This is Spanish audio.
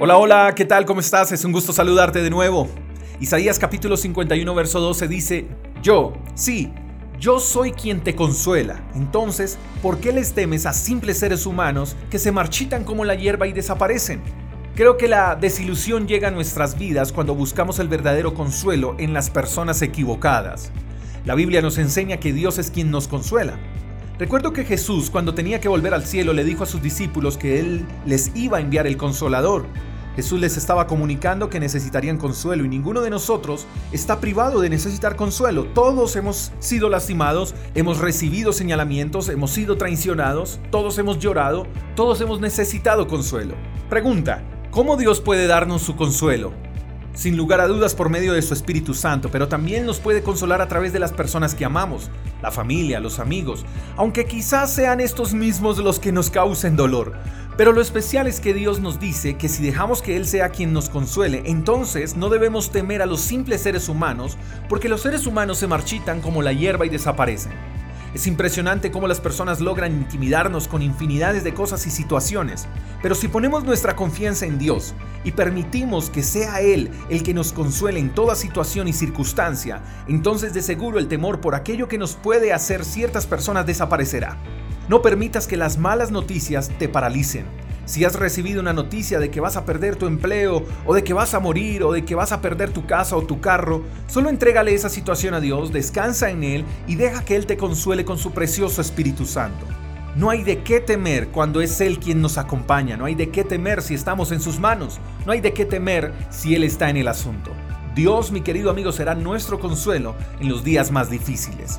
Hola, hola, ¿qué tal? ¿Cómo estás? Es un gusto saludarte de nuevo. Isaías capítulo 51, verso 12 dice, Yo, sí, yo soy quien te consuela. Entonces, ¿por qué les temes a simples seres humanos que se marchitan como la hierba y desaparecen? Creo que la desilusión llega a nuestras vidas cuando buscamos el verdadero consuelo en las personas equivocadas. La Biblia nos enseña que Dios es quien nos consuela. Recuerdo que Jesús, cuando tenía que volver al cielo, le dijo a sus discípulos que Él les iba a enviar el consolador. Jesús les estaba comunicando que necesitarían consuelo y ninguno de nosotros está privado de necesitar consuelo. Todos hemos sido lastimados, hemos recibido señalamientos, hemos sido traicionados, todos hemos llorado, todos hemos necesitado consuelo. Pregunta, ¿cómo Dios puede darnos su consuelo? sin lugar a dudas por medio de su Espíritu Santo, pero también nos puede consolar a través de las personas que amamos, la familia, los amigos, aunque quizás sean estos mismos los que nos causen dolor. Pero lo especial es que Dios nos dice que si dejamos que Él sea quien nos consuele, entonces no debemos temer a los simples seres humanos, porque los seres humanos se marchitan como la hierba y desaparecen. Es impresionante cómo las personas logran intimidarnos con infinidades de cosas y situaciones, pero si ponemos nuestra confianza en Dios y permitimos que sea Él el que nos consuele en toda situación y circunstancia, entonces de seguro el temor por aquello que nos puede hacer ciertas personas desaparecerá. No permitas que las malas noticias te paralicen. Si has recibido una noticia de que vas a perder tu empleo, o de que vas a morir, o de que vas a perder tu casa o tu carro, solo entrégale esa situación a Dios, descansa en Él y deja que Él te consuele con su precioso Espíritu Santo. No hay de qué temer cuando es Él quien nos acompaña, no hay de qué temer si estamos en sus manos, no hay de qué temer si Él está en el asunto. Dios, mi querido amigo, será nuestro consuelo en los días más difíciles.